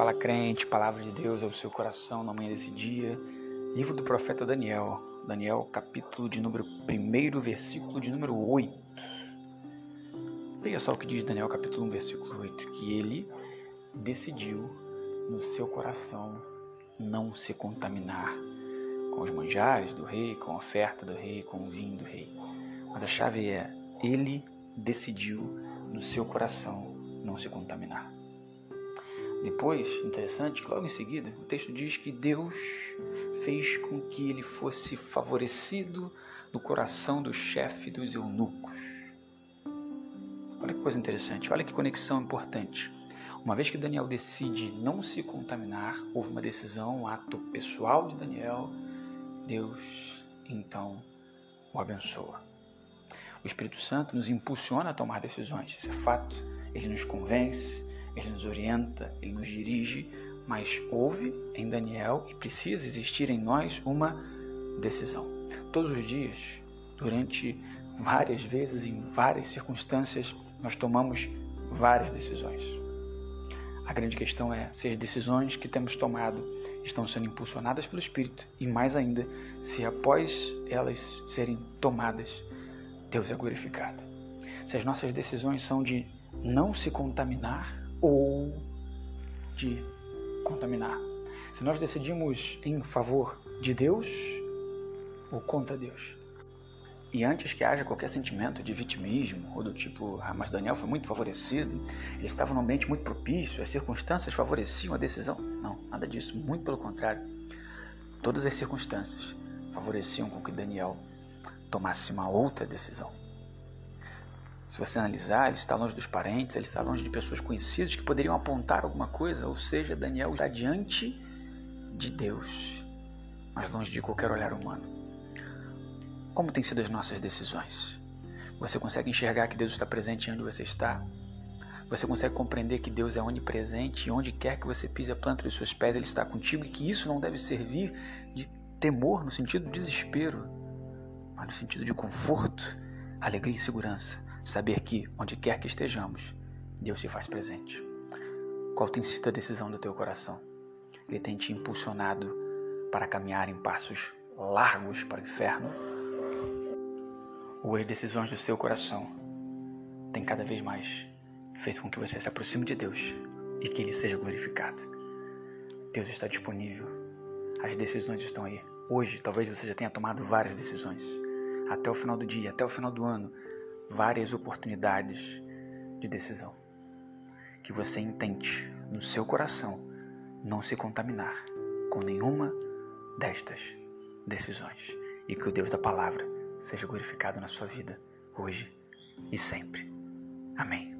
Fala crente, palavra de Deus ao seu coração na manhã desse dia. Livro do profeta Daniel. Daniel, capítulo de número 1, versículo de número 8. Veja só o que diz Daniel, capítulo 1, versículo 8: que ele decidiu no seu coração não se contaminar com os manjares do rei, com a oferta do rei, com o vinho do rei. Mas a chave é: ele decidiu no seu coração não se contaminar. Depois, interessante, logo em seguida, o texto diz que Deus fez com que ele fosse favorecido no coração do chefe dos eunucos. Olha que coisa interessante, olha que conexão importante. Uma vez que Daniel decide não se contaminar, houve uma decisão, um ato pessoal de Daniel, Deus então o abençoa. O Espírito Santo nos impulsiona a tomar decisões, isso é fato. Ele nos convence, ele nos orienta, ele nos dirige, mas houve em Daniel e precisa existir em nós uma decisão. Todos os dias, durante várias vezes, em várias circunstâncias, nós tomamos várias decisões. A grande questão é se as decisões que temos tomado estão sendo impulsionadas pelo Espírito e, mais ainda, se após elas serem tomadas, Deus é glorificado. Se as nossas decisões são de não se contaminar ou de contaminar. Se nós decidimos em favor de Deus ou contra Deus. E antes que haja qualquer sentimento de vitimismo ou do tipo, ah, mas Daniel foi muito favorecido, ele estava num ambiente muito propício, as circunstâncias favoreciam a decisão. Não, nada disso, muito pelo contrário. Todas as circunstâncias favoreciam com que Daniel tomasse uma outra decisão. Se você analisar, ele está longe dos parentes, ele está longe de pessoas conhecidas que poderiam apontar alguma coisa, ou seja, Daniel está diante de Deus, mas longe de qualquer olhar humano. Como têm sido as nossas decisões? Você consegue enxergar que Deus está presente onde você está? Você consegue compreender que Deus é onipresente e onde quer que você pise a planta dos seus pés, Ele está contigo e que isso não deve servir de temor no sentido de desespero, mas no sentido de conforto, alegria e segurança Saber que, onde quer que estejamos, Deus se faz presente. Qual tem sido a decisão do teu coração? Ele tem te impulsionado para caminhar em passos largos para o inferno? Ou as decisões do seu coração têm cada vez mais feito com que você se aproxime de Deus e que Ele seja glorificado? Deus está disponível. As decisões estão aí. Hoje, talvez você já tenha tomado várias decisões. Até o final do dia, até o final do ano, várias oportunidades de decisão. Que você intente no seu coração não se contaminar com nenhuma destas decisões e que o Deus da palavra seja glorificado na sua vida hoje e sempre. Amém.